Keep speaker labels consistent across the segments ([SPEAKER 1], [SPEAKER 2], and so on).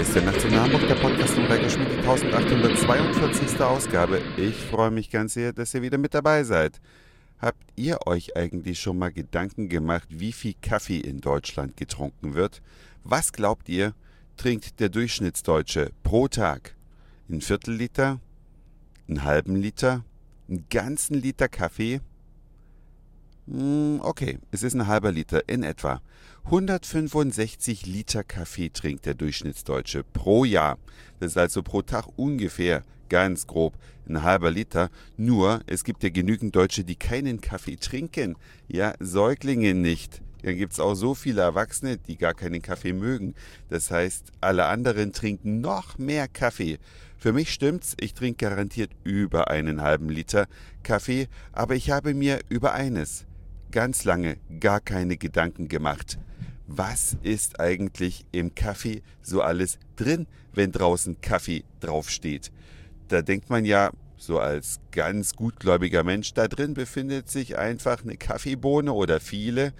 [SPEAKER 1] Hier ist der Nationalburg, der Podcast von Reiko Schmidt, die 1842. Ausgabe. Ich freue mich ganz sehr, dass ihr wieder mit dabei seid. Habt ihr euch eigentlich schon mal Gedanken gemacht, wie viel Kaffee in Deutschland getrunken wird? Was glaubt ihr, trinkt der Durchschnittsdeutsche pro Tag? Ein Viertel Liter? Einen halben Liter? Einen ganzen Liter Kaffee? Hm, okay, es ist ein halber Liter in etwa. 165 Liter Kaffee trinkt der Durchschnittsdeutsche pro Jahr. Das ist also pro Tag ungefähr, ganz grob, ein halber Liter. Nur, es gibt ja genügend Deutsche, die keinen Kaffee trinken. Ja, Säuglinge nicht. Dann gibt es auch so viele Erwachsene, die gar keinen Kaffee mögen. Das heißt, alle anderen trinken noch mehr Kaffee. Für mich stimmt's, ich trinke garantiert über einen halben Liter Kaffee, aber ich habe mir über eines ganz lange gar keine Gedanken gemacht. Was ist eigentlich im Kaffee so alles drin, wenn draußen Kaffee draufsteht? Da denkt man ja, so als ganz gutgläubiger Mensch, da drin befindet sich einfach eine Kaffeebohne oder viele,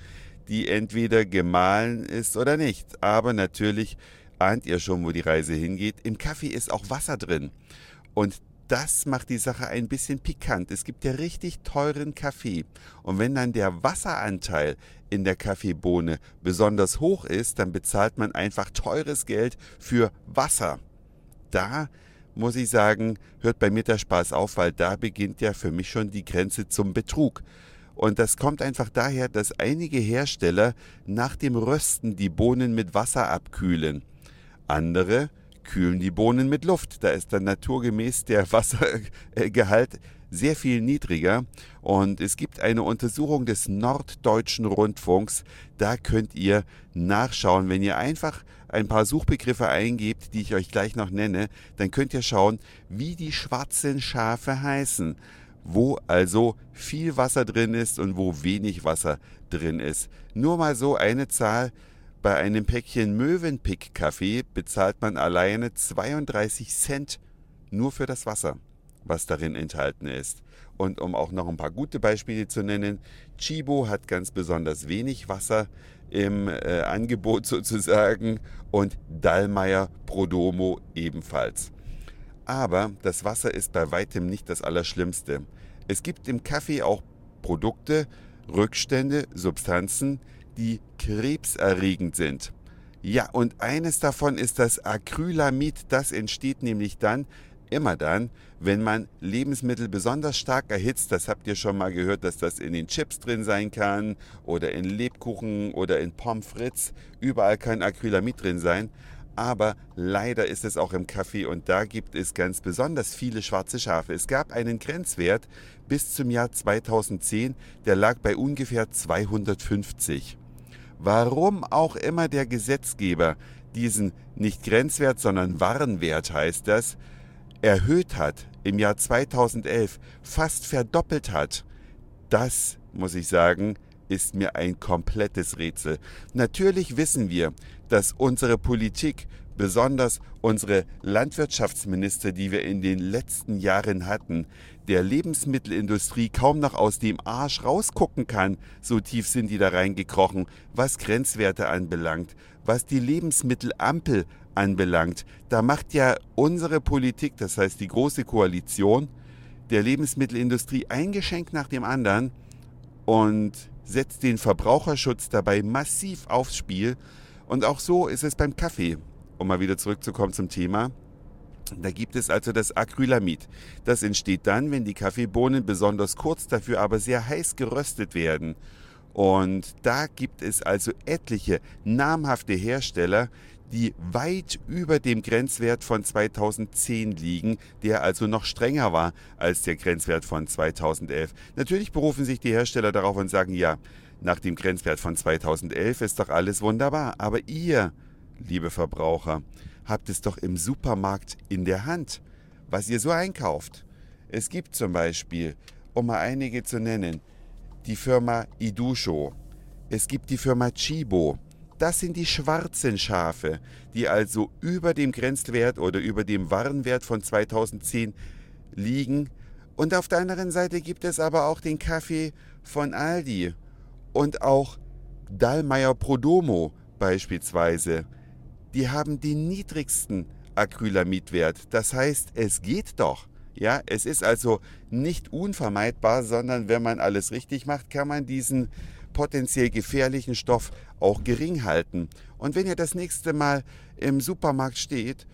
[SPEAKER 1] die entweder gemahlen ist oder nicht. Aber natürlich ahnt ihr schon, wo die Reise hingeht. Im Kaffee ist auch Wasser drin. Und das macht die Sache ein bisschen pikant. Es gibt ja richtig teuren Kaffee. Und wenn dann der Wasseranteil in der Kaffeebohne besonders hoch ist, dann bezahlt man einfach teures Geld für Wasser. Da muss ich sagen, hört bei mir der Spaß auf, weil da beginnt ja für mich schon die Grenze zum Betrug. Und das kommt einfach daher, dass einige Hersteller nach dem Rösten die Bohnen mit Wasser abkühlen. Andere kühlen die Bohnen mit Luft. Da ist dann naturgemäß der Wassergehalt sehr viel niedriger. Und es gibt eine Untersuchung des Norddeutschen Rundfunks. Da könnt ihr nachschauen, wenn ihr einfach ein paar Suchbegriffe eingebt, die ich euch gleich noch nenne, dann könnt ihr schauen, wie die schwarzen Schafe heißen. Wo also viel Wasser drin ist und wo wenig Wasser drin ist. Nur mal so eine Zahl. Bei einem Päckchen Möwenpick-Kaffee bezahlt man alleine 32 Cent nur für das Wasser, was darin enthalten ist. Und um auch noch ein paar gute Beispiele zu nennen, Chibo hat ganz besonders wenig Wasser im äh, Angebot sozusagen und Dallmayr Prodomo ebenfalls. Aber das Wasser ist bei weitem nicht das Allerschlimmste. Es gibt im Kaffee auch Produkte, Rückstände, Substanzen, die krebserregend sind. Ja, und eines davon ist das Acrylamid. Das entsteht nämlich dann, immer dann, wenn man Lebensmittel besonders stark erhitzt. Das habt ihr schon mal gehört, dass das in den Chips drin sein kann oder in Lebkuchen oder in Pommes frites. Überall kann Acrylamid drin sein. Aber leider ist es auch im Kaffee und da gibt es ganz besonders viele schwarze Schafe. Es gab einen Grenzwert bis zum Jahr 2010, der lag bei ungefähr 250 warum auch immer der Gesetzgeber diesen nicht Grenzwert, sondern Warenwert heißt das, erhöht hat im Jahr 2011, fast verdoppelt hat, das, muss ich sagen, ist mir ein komplettes Rätsel. Natürlich wissen wir, dass unsere Politik besonders unsere Landwirtschaftsminister, die wir in den letzten Jahren hatten, der Lebensmittelindustrie kaum noch aus dem Arsch rausgucken kann, so tief sind die da reingekrochen, was Grenzwerte anbelangt, was die Lebensmittelampel anbelangt. Da macht ja unsere Politik, das heißt die große Koalition, der Lebensmittelindustrie ein Geschenk nach dem anderen und setzt den Verbraucherschutz dabei massiv aufs Spiel. Und auch so ist es beim Kaffee um mal wieder zurückzukommen zum Thema. Da gibt es also das Acrylamid. Das entsteht dann, wenn die Kaffeebohnen besonders kurz, dafür aber sehr heiß geröstet werden. Und da gibt es also etliche namhafte Hersteller, die weit über dem Grenzwert von 2010 liegen, der also noch strenger war als der Grenzwert von 2011. Natürlich berufen sich die Hersteller darauf und sagen, ja, nach dem Grenzwert von 2011 ist doch alles wunderbar. Aber ihr liebe Verbraucher, habt es doch im Supermarkt in der Hand, was ihr so einkauft. Es gibt zum Beispiel, um mal einige zu nennen, die Firma Idusho. Es gibt die Firma Chibo. Das sind die schwarzen Schafe, die also über dem Grenzwert oder über dem Warenwert von 2010 liegen. Und auf der anderen Seite gibt es aber auch den Kaffee von Aldi und auch Dallmayr Prodomo beispielsweise die haben den niedrigsten Acrylamidwert. Das heißt, es geht doch. Ja, es ist also nicht unvermeidbar, sondern wenn man alles richtig macht, kann man diesen potenziell gefährlichen Stoff auch gering halten. Und wenn ihr das nächste Mal im Supermarkt steht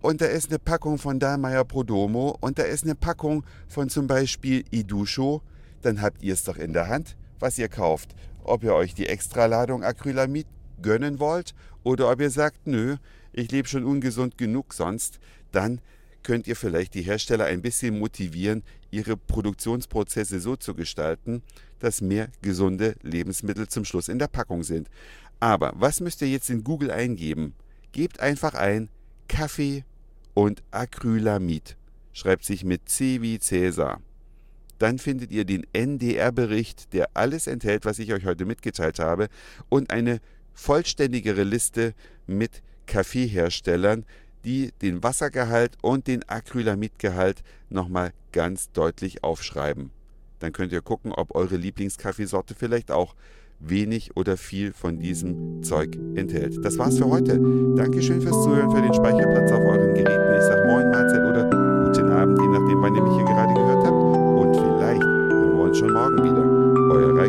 [SPEAKER 1] und da ist eine Packung von Dahlmeier Prodomo und da ist eine Packung von zum Beispiel Idusho, dann habt ihr es doch in der Hand, was ihr kauft. Ob ihr euch die Extraladung Acrylamid gönnen wollt oder ob ihr sagt, nö, ich lebe schon ungesund genug sonst, dann könnt ihr vielleicht die Hersteller ein bisschen motivieren, ihre Produktionsprozesse so zu gestalten, dass mehr gesunde Lebensmittel zum Schluss in der Packung sind. Aber was müsst ihr jetzt in Google eingeben? Gebt einfach ein Kaffee und Acrylamid. Schreibt sich mit C wie Cäsar. Dann findet ihr den NDR-Bericht, der alles enthält, was ich euch heute mitgeteilt habe, und eine vollständigere Liste mit Kaffeeherstellern, die den Wassergehalt und den Acrylamidgehalt nochmal ganz deutlich aufschreiben. Dann könnt ihr gucken, ob eure Lieblingskaffeesorte vielleicht auch wenig oder viel von diesem Zeug enthält. Das war's für heute. Dankeschön fürs Zuhören, für den Speicherplatz auf euren Geräten. Ich sag Moin, Mahlzeit oder guten Abend, je nachdem, wann ihr mich hier gerade gehört habt. Und vielleicht hören wir uns schon morgen wieder. Euer Reiko.